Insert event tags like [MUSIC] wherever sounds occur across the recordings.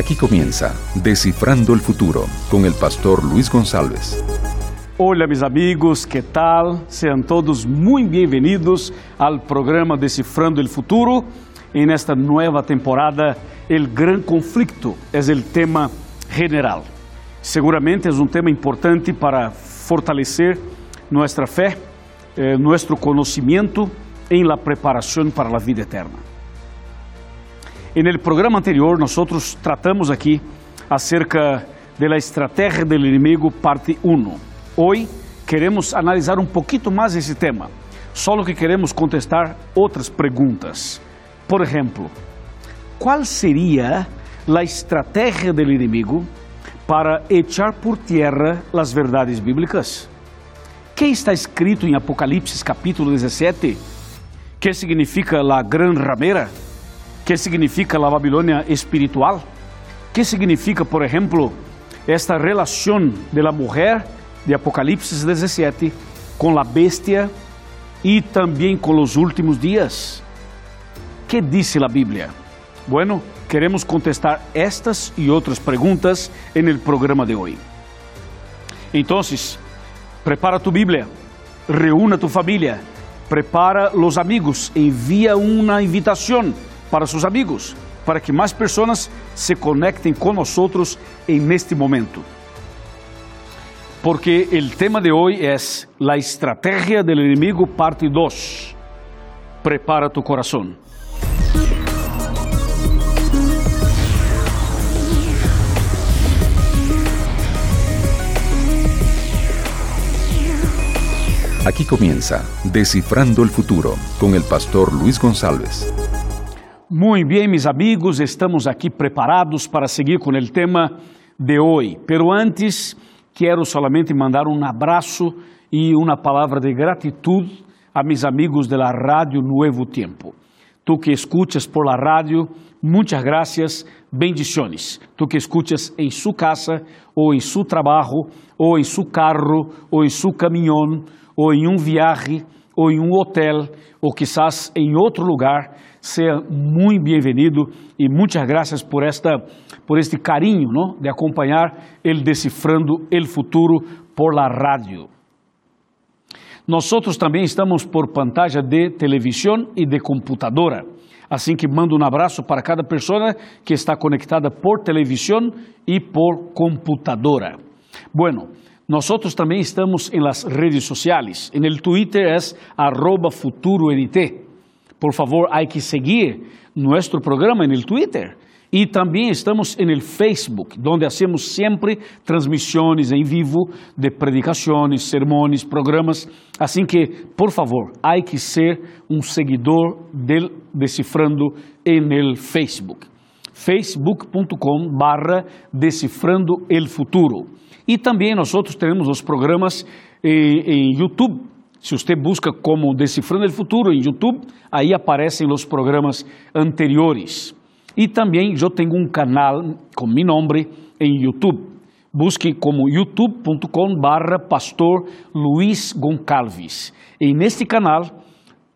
Aquí comienza Descifrando el Futuro con el pastor Luis González. Olá, meus amigos, que tal? Sejam todos muito bem-vindos ao programa Decifrando o Futuro. E nesta nova temporada, o grande conflito é o tema general. Seguramente é um tema importante para fortalecer nossa fé, eh, nosso conhecimento em la preparação para a vida eterna. En el programa anterior, nós tratamos aqui acerca de la estratégia del inimigo, parte 1. Hoy queremos analisar um pouquinho mais esse tema, só que queremos contestar outras perguntas. Por exemplo, qual seria a estratégia del inimigo para echar por tierra as verdades bíblicas? que está escrito em Apocalipse capítulo 17? Que significa la gran ramera? Que significa a Babilônia espiritual? Que significa, por exemplo, esta relação de la mujer de Apocalipse 17 com a bestia e também com os últimos dias? Que diz a Bíblia? Bueno, queremos contestar estas e outras perguntas en el programa de hoje. Então, prepara tu Bíblia, reúna tu família, prepara los amigos, envia uma invitação para seus amigos, para que mais pessoas se conectem com nós em neste momento. Porque o tema de hoje é a estratégia do inimigo, parte 2. Prepara tu coração. Aquí comienza Descifrando el Futuro con el pastor Luis González. Muito bem, meus amigos, estamos aqui preparados para seguir com o tema de hoje. Pero antes, quero solamente mandar um abraço e uma palavra de gratidão a meus amigos da Rádio Nuevo Tempo. Tu que escuchas por la rádio, muitas graças, bendiciones. Tu que escuchas em sua casa, ou em seu trabalho, ou em seu carro, ou em seu caminhão, ou em um viaje, ou em um hotel, ou quizás em outro lugar, seja muito bem-vindo e muitas graças por esta por este carinho, ¿no? de acompanhar el decifrando el futuro por la radio. Nós também estamos por pantalla de televisão e de computadora. Assim que mando um abraço para cada pessoa que está conectada por televisão e por computadora. Bueno, nós também estamos em las redes sociais. En el Twitter é arroba. Por favor, há que seguir nosso programa no Twitter. E também estamos no Facebook, onde hacemos sempre transmissões em vivo de predicações, sermões, programas. Assim que, por favor, há que ser um seguidor del Decifrando en Facebook. facebook.com barra Decifrando el Futuro. E também nós temos os programas em YouTube, se você busca como Decifrando o Futuro em YouTube, aí aparecem os programas anteriores. E também eu tenho um canal com meu nome em YouTube. Busque como youtube.com barra pastor Luiz Goncalves. E neste canal,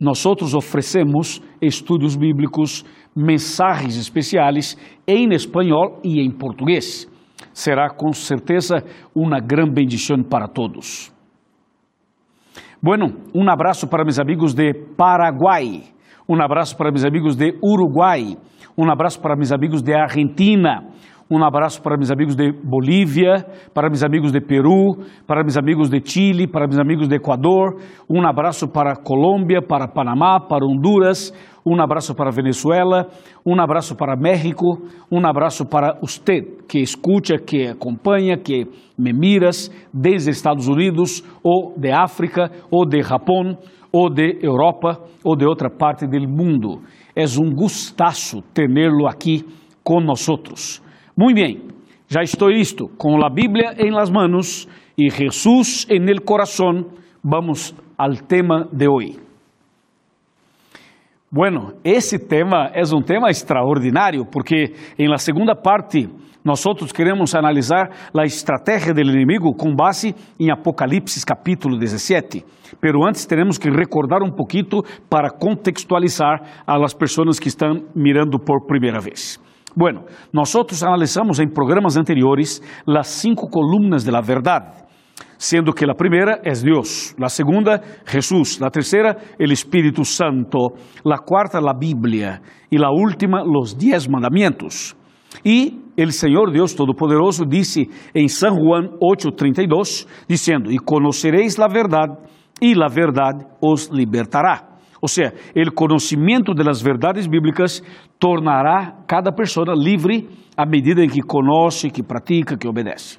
nós oferecemos estudos bíblicos, mensagens especiais em espanhol e em português. Será com certeza uma grande bendição para todos. Bueno, um abraço para meus amigos de Paraguai, um abraço para meus amigos de Uruguai, um abraço para meus amigos de Argentina, um abraço para meus amigos de Bolívia, para meus amigos de Peru, para meus amigos de Chile, para meus amigos de Equador, um abraço para Colômbia, para Panamá, para Honduras, um abraço para Venezuela, um abraço para México, um abraço para você que escuta, que acompanha, que me miras desde Estados Unidos, ou de África, ou de Japão, ou de Europa, ou de outra parte do mundo. É um gustaço tê-lo aqui conosco. Muito bem, já estou listo com a Bíblia em las manos e Jesus en el corazón. Vamos al tema de hoje. Bueno, esse tema é um tema extraordinário porque em la segunda parte nós queremos analisar a estratégia do inimigo com base em Apocalipse capítulo 17. Pero antes teremos que recordar um pouquinho para contextualizar a las pessoas que estão mirando por primeira vez. Bueno, nosotros analizamos en programas anteriores las cinco columnas de la verdad, siendo que la primera es Dios, la segunda Jesús, la tercera el Espíritu Santo, la cuarta la Biblia y la última los diez mandamientos. Y el Señor Dios Todopoderoso dice en San Juan 8:32, diciendo, y conoceréis la verdad y la verdad os libertará. O sea, el conocimiento de las verdades bíblicas tornará cada persona livre à medida em que conoce, que pratica, que obedece.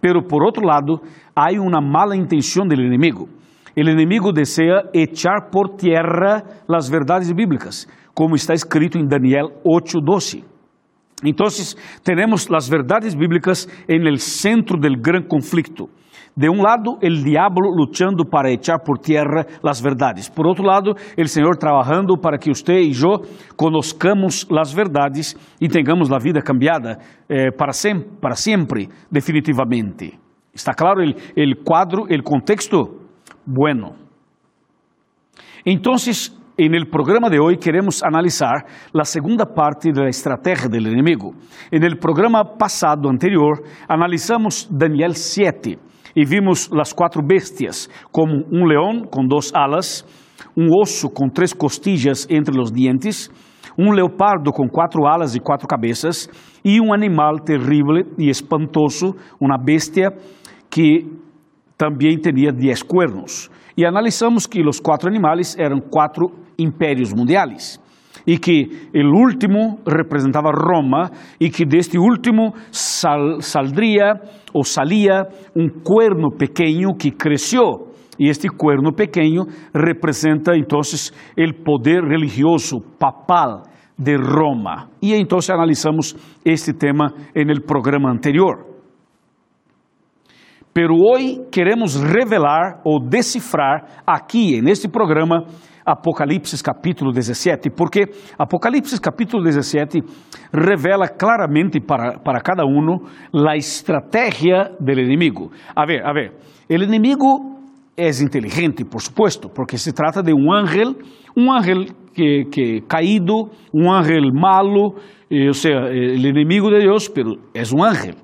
Pero por outro lado, há uma mala intenção do inimigo. O inimigo deseja echar por tierra as verdades bíblicas, como está escrito em Daniel 8:12. Então, temos as verdades bíblicas em el centro del gran conflicto. De um lado, o diabo lutando para echar por tierra as verdades. Por outro lado, o Senhor trabalhando para que você e eu conozcamos as verdades e tenhamos a vida cambiada eh, para, sempre, para definitivamente. ¿Está claro o quadro, o contexto? Bueno. Então, en el programa de hoy queremos analizar la segunda parte de la estrategia del enemigo. En el programa pasado anterior analizamos Daniel 7 e vimos las quatro bestias, como um leão com duas alas, um osso com três costillas entre os dientes, um leopardo com quatro alas e quatro cabeças, e um animal terrível e espantoso, uma bestia que também tinha dez cuernos. E analisamos que os quatro animais eram quatro impérios mundiais e que o último representava Roma e que deste último sal, ou salia um cuerno pequeno que cresceu. E este cuerno pequeno representa então o poder religioso papal de Roma. E então analisamos este tema no programa anterior. Pero hoje queremos revelar ou decifrar aqui neste programa Apocalipse capítulo 17, porque Apocalipse capítulo 17 revela claramente para, para cada um a estratégia do inimigo. A ver, a ver, o inimigo é inteligente, por supuesto, porque se trata de um ángel, um ángel que, que caído, um ángel malo, eh, ou seja, o inimigo de Deus, pero é um ángel.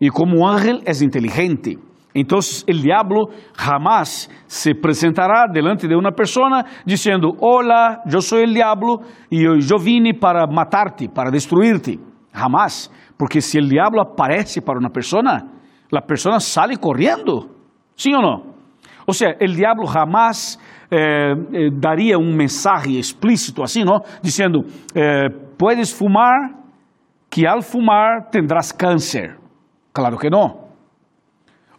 E como ángel é inteligente. Então, o diabo jamás se apresentará delante de uma pessoa dizendo: Hola, eu sou o diabo e eu vim para matar-te, para destruir-te. Jamás, porque se o diabo aparece para uma pessoa, a pessoa sai correndo. Sim ou não? Ou seja, o diabo jamás eh, eh, daria um mensagem explícito assim, não? Dizendo: eh, Puedes fumar, que al fumar tendrás câncer. Claro que não.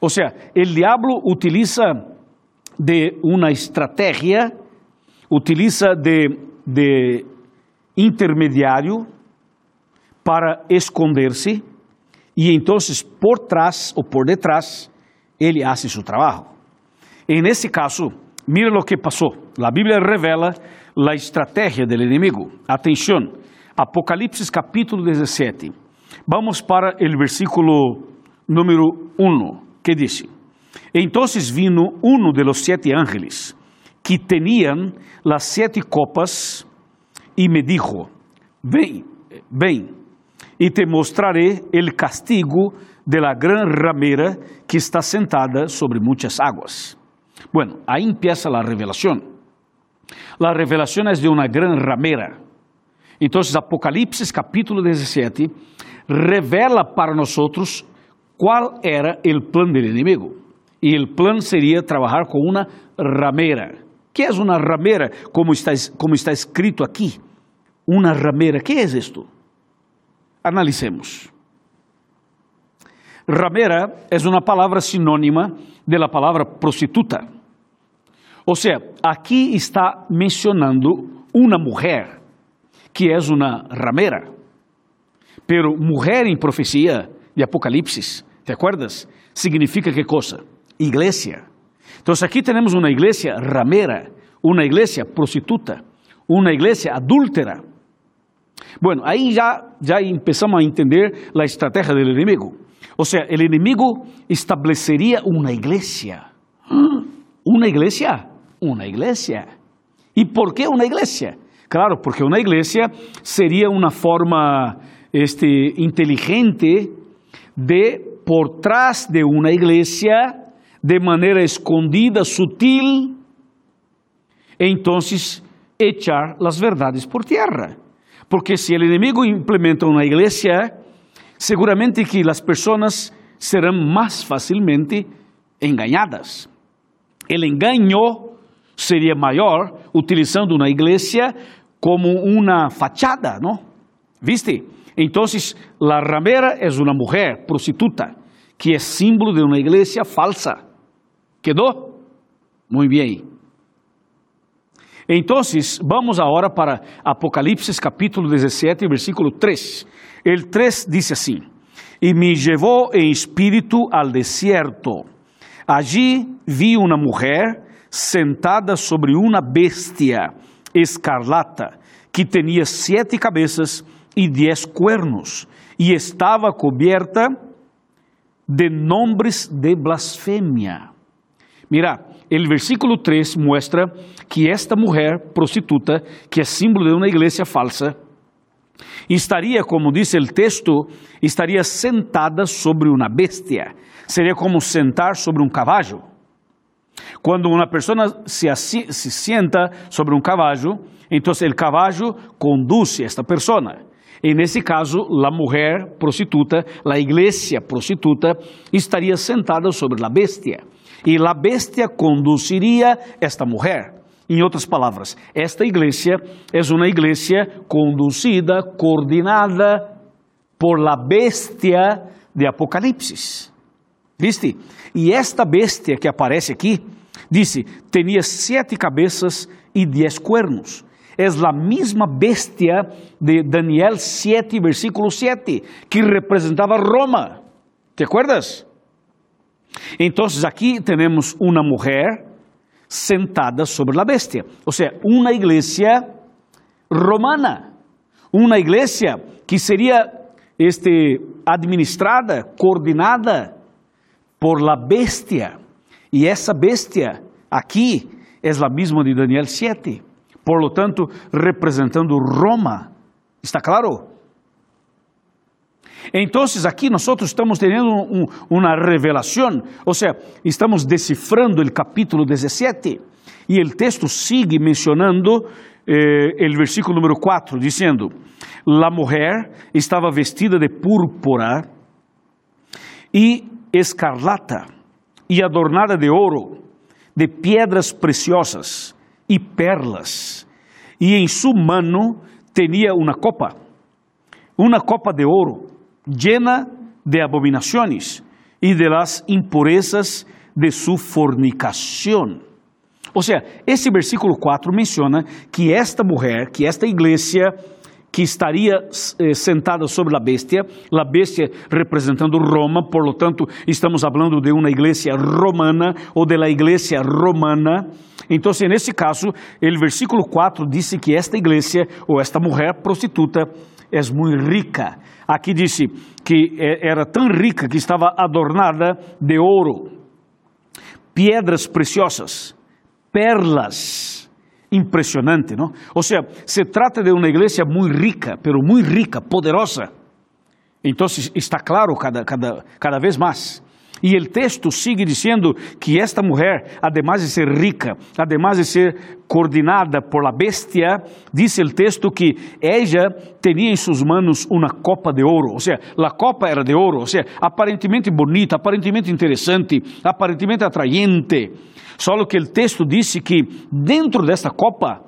O sea, el diablo utiliza de una estrategia, utiliza de, de intermediário para esconderse e então por trás ou por detrás ele hace seu trabalho. En esse caso, mira o que passou. A Bíblia revela a estratégia do inimigo. Atenção, Apocalipse capítulo 17. Vamos para o versículo número 1 que dice, entonces vino uno de los siete ángeles que tenían las siete copas y me dijo, ven, ven, y te mostraré el castigo de la gran ramera que está sentada sobre muchas aguas. Bueno, ahí empieza la revelación. La revelación es de una gran ramera. Entonces, Apocalipsis capítulo 17 revela para nosotros qual era o plano do inimigo. E o plano seria trabalhar com uma ramera. que é uma ramera? Como está, como está escrito aqui. Uma ramera. que é isto? Analicemos. Ramera é uma palavra sinônima da palavra prostituta. Ou seja, aqui está mencionando uma mulher que é uma ramera. Pero mulher em profecia de Apocalipse ¿Te acuerdas? Significa qué cosa? Iglesia. Entonces aquí tenemos una iglesia ramera, una iglesia prostituta, una iglesia adúltera. Bueno, ahí ya, ya empezamos a entender la estrategia del enemigo. O sea, el enemigo establecería una iglesia. ¿Una iglesia? Una iglesia. ¿Y por qué una iglesia? Claro, porque una iglesia sería una forma este, inteligente de, por trás de uma igreja, de maneira escondida, sutil, então echar as verdades por terra. Porque se o inimigo implementa uma igreja, seguramente que as pessoas serão mais facilmente enganadas. O engano seria maior utilizando uma igreja como uma fachada, ¿no? ¿Viste? Entonces, la ramera es una mujer prostituta, que es símbolo de una iglesia falsa. ¿Quedó? Muy bien. Entonces, vamos ahora para Apocalipsis capítulo 17, versículo 3. El 3 dice así, y me llevó en espíritu al desierto. Allí vi una mujer sentada sobre una bestia escarlata, que tinha sete cabeças e dez cuernos, e estava coberta de nombres de blasfemia. Mira, o versículo 3 mostra que esta mulher prostituta, que é símbolo de uma igreja falsa, estaria, como diz o texto, estaria sentada sobre uma bestia. Seria como sentar sobre um cavalo. Quando uma pessoa se, se sienta sobre um cavalo, então o cavalo conduz esta pessoa. E nesse caso, a mulher prostituta, a igreja prostituta, estaria sentada sobre a bestia. E a bestia conduziria esta mulher. Em outras palavras, esta igreja é uma igreja conduzida, coordenada por la bestia de Apocalipse. ¿Viste? E esta bestia que aparece aqui, disse, tinha sete cabeças e dez cuernos. É a mesma bestia de Daniel 7, versículo 7, que representava Roma. ¿Te acuerdas? Então, aqui temos uma mulher sentada sobre a bestia, ou seja, uma igreja romana, uma igreja que seria este, administrada, coordenada por la bestia. E essa bestia aqui é a mesma de Daniel 7. Por lo tanto, representando Roma. ¿Está claro? Entonces aquí nosotros estamos teniendo un, una revelación, o sea, estamos descifrando el capítulo 17 y el texto sigue mencionando eh, el versículo número 4, diciendo, la mujer estaba vestida de púrpura y escarlata e adornada de ouro, de pedras preciosas e perlas, e em sua mano tinha uma copa, uma copa de ouro, llena de abominações e de las impurezas de sua fornicação. Ou seja, esse versículo 4 menciona que esta mulher, que esta igreja que estaria eh, sentada sobre a bestia, a bestia representando Roma, por lo tanto, estamos falando de uma igreja romana ou de la igreja romana. Então, nesse caso, o versículo 4 diz que esta igreja ou esta mulher prostituta é muito rica. Aqui disse que eh, era tão rica que estava adornada de ouro, pedras preciosas, perlas impressionante, ¿no? O sea, se trata de una iglesia muy rica, pero muy rica, poderosa. Entonces está claro cada, cada, cada vez más. E o texto sigue dizendo que esta mulher, además de ser rica, además de ser coordenada por la bestia, diz o texto que ella tinha em suas manos uma copa de ouro, ou seja, a copa era de ouro, ou seja, aparentemente bonita, aparentemente interessante, aparentemente atraente. Só que o texto disse que dentro desta copa,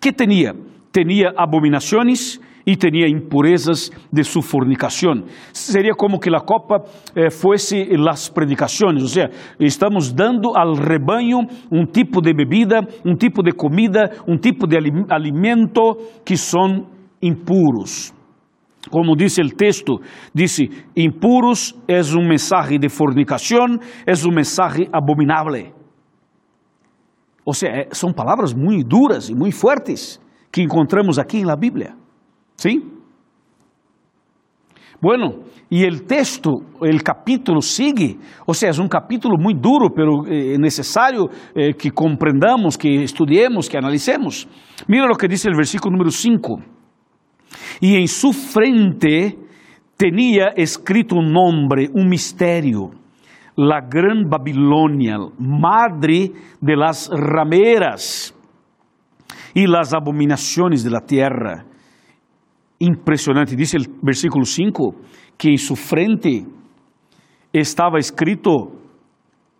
que tinha? Tinha abominações e tinha impurezas de sua fornicação. Seria como que a copa eh, fosse as predicações, ou seja, estamos dando ao rebanho um tipo de bebida, um tipo de comida, um tipo de alimento que são impuros. Como diz o texto, disse: impuros é um mensagem de fornicação, é um mensagem abominável. Ou seja, são palavras muito duras e muito fortes que encontramos aqui na Bíblia. Sim? Bueno, e o texto, o capítulo sigue, ou seja, é um capítulo muito duro, pero é necessário eh, que compreendamos, que estudiemos, que analicemos. Mira o que diz o versículo número 5. e em sua frente tinha escrito um nome, um mistério. La Gran Babilônia, madre de las rameras e las abominações de la tierra. Impressionante, diz o versículo 5, que em sua frente estava escrito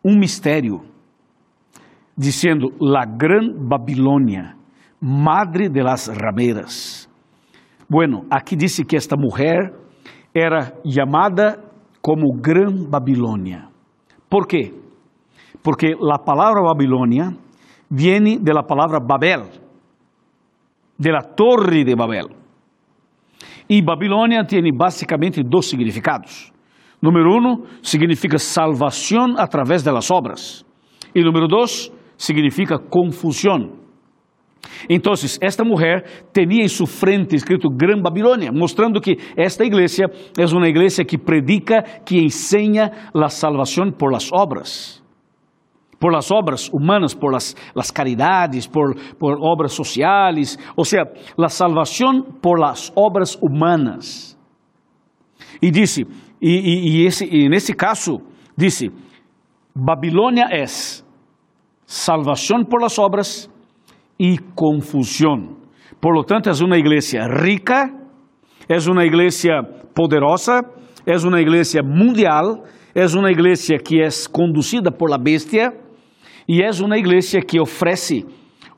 um mistério, dizendo: La Gran Babilônia, madre de las rameras. Bueno, aqui disse que esta mulher era chamada como Gran Babilônia. ¿Por quê? Porque a palavra Babilônia de la palavra Babel, de la torre de Babel. E Babilônia tem basicamente dois significados. Número um, significa salvação através das obras. E número dois, significa confusão. Então, esta mulher tinha em sua frente escrito Gran Babilônia, mostrando que esta igreja é uma igreja que predica, que ensina a salvação por las obras. Por las obras humanas, por las, las caridades, por, por obras sociais, ou seja, a salvação por las obras humanas. E disse, e, e, e, esse, e nesse caso, disse: Babilônia é salvação por las obras e confusão. Por lo tanto, é uma igreja rica, é uma igreja poderosa, é uma igreja mundial, é uma igreja que é conduzida por la bestia e é uma igreja que oferece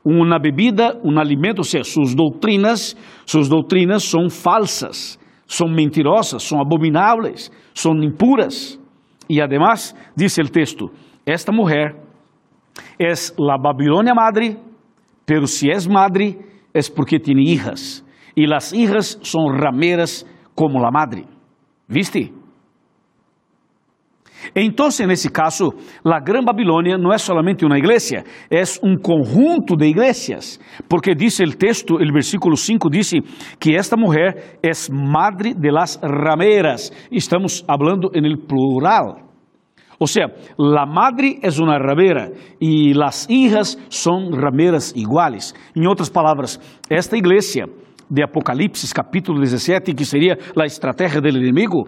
uma bebida, um alimento, ou seja, suas doutrinas, suas doutrinas são falsas, são mentirosas, são abomináveis, são impuras. E además, diz o texto, esta mulher é a Babilônia madre Pero si es madre, es porque tiene hijas. Y las hijas son rameras como la madre. ¿Viste? Então, nesse caso, a Gran Babilônia não é solamente uma igreja, é um conjunto de igrejas, porque diz o texto, o versículo 5 diz que esta mulher é madre de las rameras. Estamos falando em plural. O sea, la madre es una ramera y las hijas son rameras iguales. En otras palabras, esta iglesia de Apocalipsis capítulo 17, que sería la estrategia del enemigo,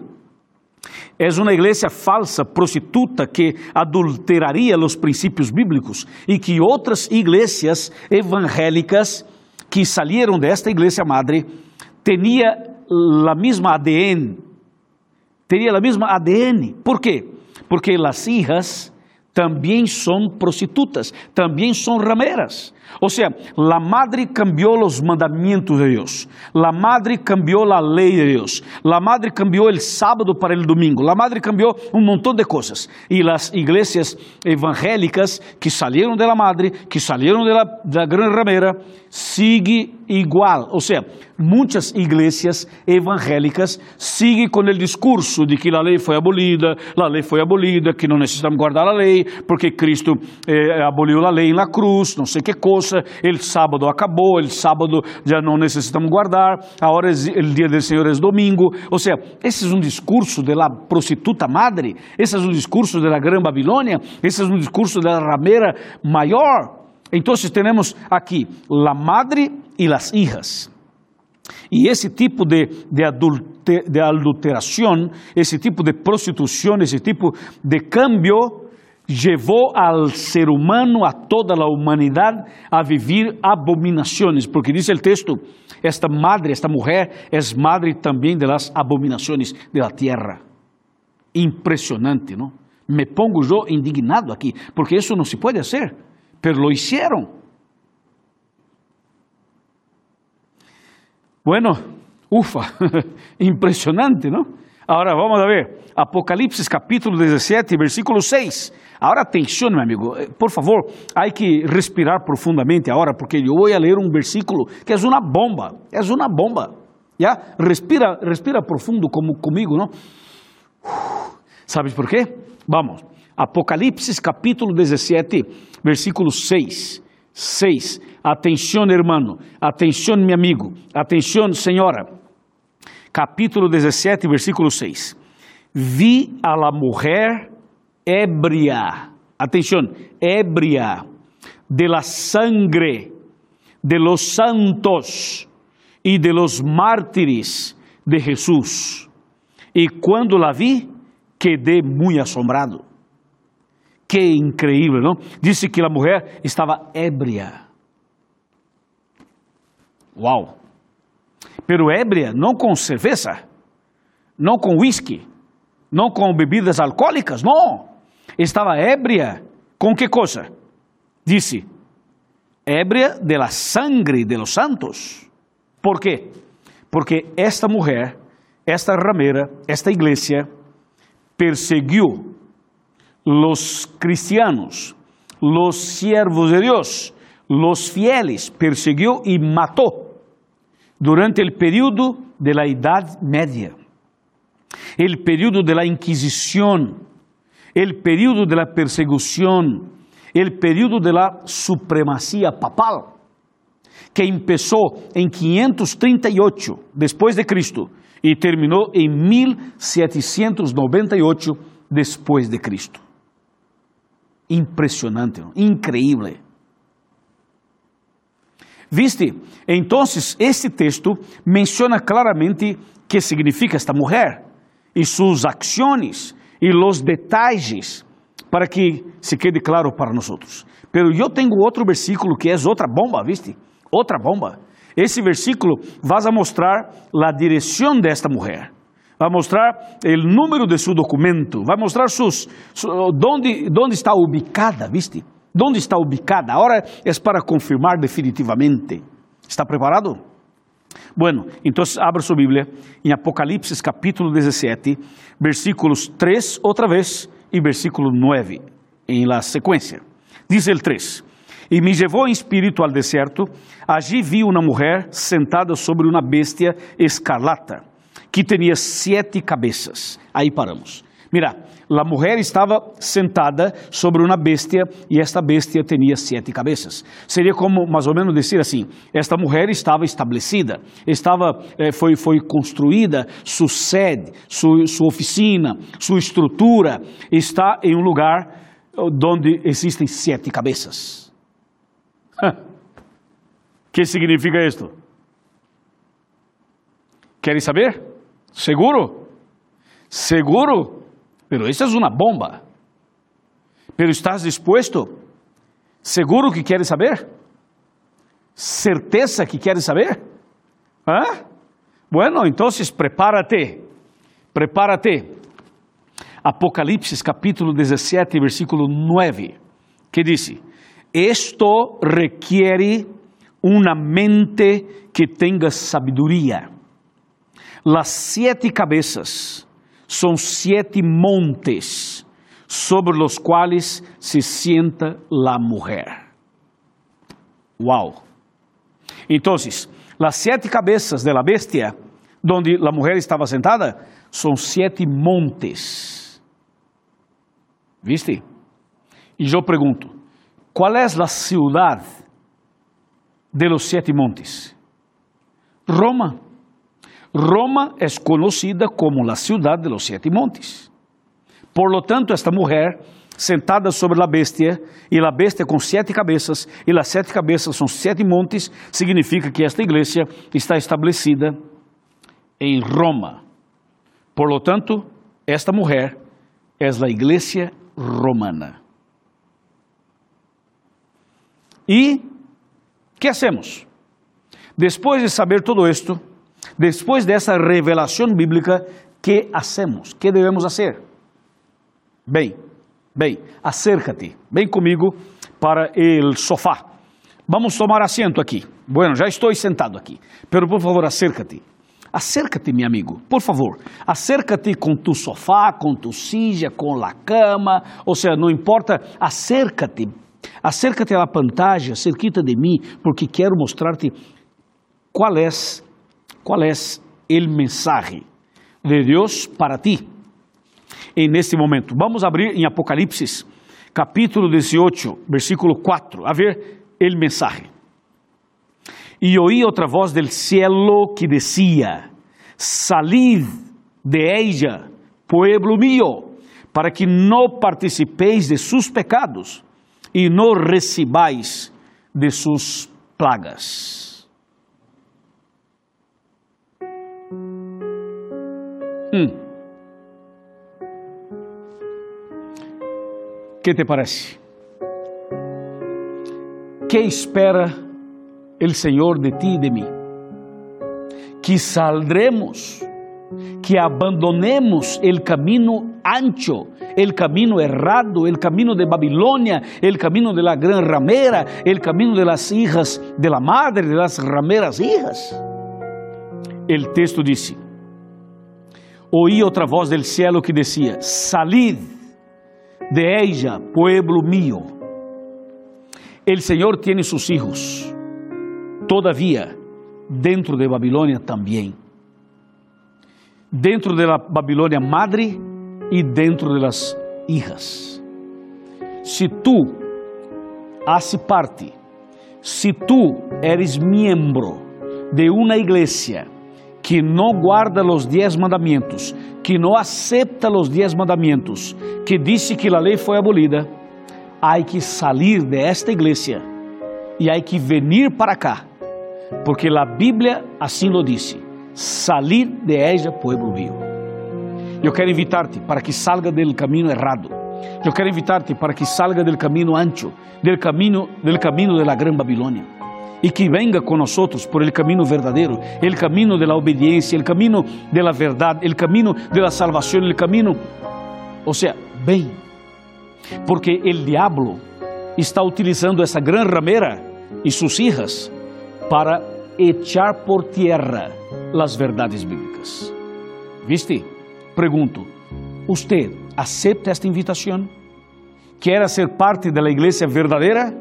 es una iglesia falsa, prostituta, que adulteraría los principios bíblicos y que otras iglesias evangélicas que salieron de esta iglesia madre tenía la misma ADN, tenía la misma ADN. ¿Por qué? porque as hijas também são prostitutas, também são rameras. Ou seja, a madre cambiou os mandamentos de Deus, a madre cambiou a lei de Deus, a madre cambiou o sábado para o domingo, a madre cambiou um montão de coisas. E as igrejas evangélicas que saíram da madre, que saíram da, da grande ramera, sigue igual. Ou seja, muitas igrejas evangélicas seguem com o discurso de que a lei foi abolida, a lei foi abolida, que não necessitamos guardar a lei, porque Cristo eh, aboliu a lei na cruz, não sei que coisa, o sábado acabou, o sábado já não necessitamos guardar, agora o dia do Senhor é domingo. Ou seja, esse é um discurso da prostituta madre, esse é um discurso da grande Babilônia, esse é um discurso da ramera maior. Então, temos aqui a madre e as hijas. E esse tipo de, de, adulte, de adulteração, esse tipo de prostituição, esse tipo de cambio, levou ao ser humano, a toda a humanidade, a viver abominações, porque diz o texto: esta madre, esta mulher, é madre também de las abominações de la tierra. Impressionante, não? Me pongo eu indignado aqui, porque isso não se pode fazer pero lo hicieron. Bueno, ufa, [LAUGHS] impresionante, ¿no? Ahora vamos a ver, Apocalipsis capítulo 17, versículo 6. Ahora atención, meu amigo, eh, por favor, hay que respirar profundamente ahora, porque eu vou ler um versículo que é uma bomba, é uma bomba. ¿Ya? Respira, respira profundo como comigo, ¿no? ¿Sabes por qué? Vamos. Apocalipse capítulo 17, versículo 6. 6. Atenção, hermano. Atenção, meu amigo. Atenção, senhora. Capítulo 17, versículo 6. Vi a la mujer ebria. Atenção, ebria de la sangre de los santos y de los mártires de Jesús. Y cuando la vi, quedé muy asombrado. Qué increíble, ¿no? Dice que la mujer estaba ebria. Wow. Pero ebria não com cerveja, não com whisky, não com bebidas alcoólicas, não. Estava ebria com que coisa? Disse, ebria de la sangre de los santos. ¿Por quê? Porque esta mulher, esta ramera, esta igreja perseguiu los cristianos, los siervos de Deus, los fieles, perseguiu e matou durante o período de la Idade Média, o período de la Inquisição, o período de la persecução, o período de la supremacia papal, que começou em 538 depois de Cristo e terminou em 1798 depois de Cristo. Impressionante, increíble. Viste? Então, este texto menciona claramente que significa esta mulher e suas ações e os detalhes para que se quede claro para nós. Pero eu tenho outro versículo que é outra bomba, viste? Outra bomba. Esse versículo vai mostrar a direção desta mulher. Vai mostrar o número de seu documento, vai mostrar sus, su, onde, onde está ubicada, viste? Onde está ubicada? Agora é para confirmar definitivamente. Está preparado? Bueno, então abra sua Bíblia em Apocalipse capítulo 17, versículos 3 outra vez e versículo 9 em la sequência. Diz el 3: E me levou em espírito ao deserto, allí vi uma mulher sentada sobre uma bestia escarlata, que tinha sete cabeças. Aí paramos. Mira, a mulher estava sentada sobre uma bestia e esta bestia tinha sete cabeças. Seria como mais ou menos dizer assim: esta mulher estava estabelecida, estava eh, foi foi construída, sua sede, sua, sua oficina, sua estrutura está em um lugar onde existem sete cabeças. que significa isto? Querem saber? Seguro? Seguro? Pero essa é uma bomba. Pero estás disposto? Seguro que queres saber? Certeza que queres saber? ¿Ah? Bueno, entonces prepárate. Prepárate. Apocalipse capítulo 17, versículo 9, que diz: Esto requiere uma mente que tenha sabedoria. Las siete cabeças são sete montes sobre os quais se sienta a mulher. Wow! Então, as sete cabeças da bestia, onde a mulher estava sentada, são sete montes. ¿Viste? E eu pergunto, qual é a cidade de los sete montes? Roma. Roma é conhecida como a cidade de los siete montes. Por lo tanto, esta mulher sentada sobre a bestia, e a bestia com sete cabeças, e as sete cabeças são sete montes, significa que esta igreja está estabelecida em Roma. Por lo tanto, esta mulher é a igreja romana. E que hacemos? Depois de saber todo isto, Después de esa revelación bíblica, ¿qué hacemos? ¿Qué debemos hacer? Ven, ven, acércate, ven conmigo para el sofá. Vamos tomar asiento aqui. Bueno, já estou sentado aqui, pero por favor, acércate. Acércate, meu amigo, por favor. Acércate com tu sofá, com tu silla, com a cama, ou seja, não importa, acércate. Acércate à pantalla, cerquita de mim, porque quero mostrar-te qual é qual é o mensaje de Deus para ti en este momento. Vamos abrir em Apocalipse, capítulo 18, versículo 4, a ver el mensaje. E oí outra voz del cielo que decía, salid de ella, pueblo mío, para que no participéis de sus pecados e no recibáis de sus plagas. Hum. Que te parece? Que espera o Senhor de ti e de mim? Que saldremos, que abandonemos o caminho ancho, o caminho errado, o caminho de Babilônia, o caminho de la gran ramera, o caminho de las hijas de la madre, de las rameras hijas. O texto disse: Oí outra voz del cielo que decía: Salid de ella, pueblo mío. El Señor tiene sus hijos, todavía dentro de Babilonia también. Dentro de la Babilonia madre y dentro de las hijas. Si tú haces parte, si tú eres miembro de una iglesia que não guarda os dez mandamentos, que não acepta os dez mandamentos, que disse que a lei foi abolida, há que sair de esta igreja e há que venir para cá, porque a Bíblia assim lo disse: salir de ella, pueblo mío. Eu quero invitar-te para que salga do caminho errado. Eu quero invitar-te para que salga do caminho ancho, do caminho, do caminho de la gran Babilônia e que venga com nós por el caminho verdadeiro, el caminho de la obediencia, el caminho de la verdad, el caminho de la salvación, el caminho, ou seja, bem, porque el diablo está utilizando essa gran ramera e suas hijas para echar por tierra las verdades bíblicas. ¿Viste? Pregunto, ¿usted acepta esta invitação? ¿Quer ser parte da igreja verdadeira?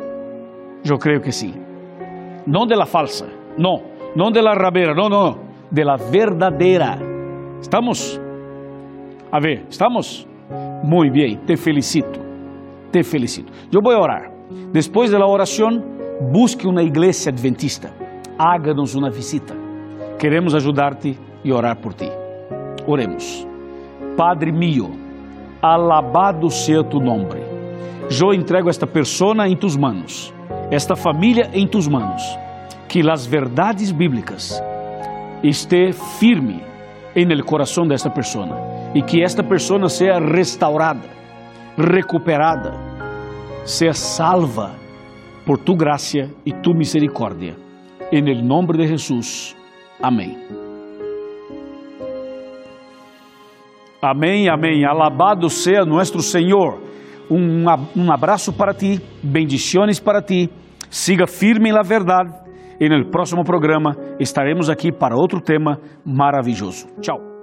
Eu creio que sim não de la falsa, não, não de la rabeira, não, não, de la verdadeira. ¿Estamos? A ver, ¿estamos? Muy bien, te felicito, te felicito. Eu vou orar. Depois da oração, busque uma igreja adventista. Háganos uma visita. Queremos ajudar-te e orar por ti. Oremos. Padre mío, alabado seja tu nome. Eu entrego esta pessoa em tus manos esta família em tus manos, que as verdades bíblicas esté firme en el coração desta pessoa e que esta pessoa seja restaurada, recuperada, seja salva por tu graça e tu misericórdia. En el nombre de Jesús. Amém. Amém, amém. Alabado seja nosso Senhor. Um, um abraço para ti, bendições para ti. Siga firme na verdade. E no próximo programa estaremos aqui para outro tema maravilhoso. Tchau.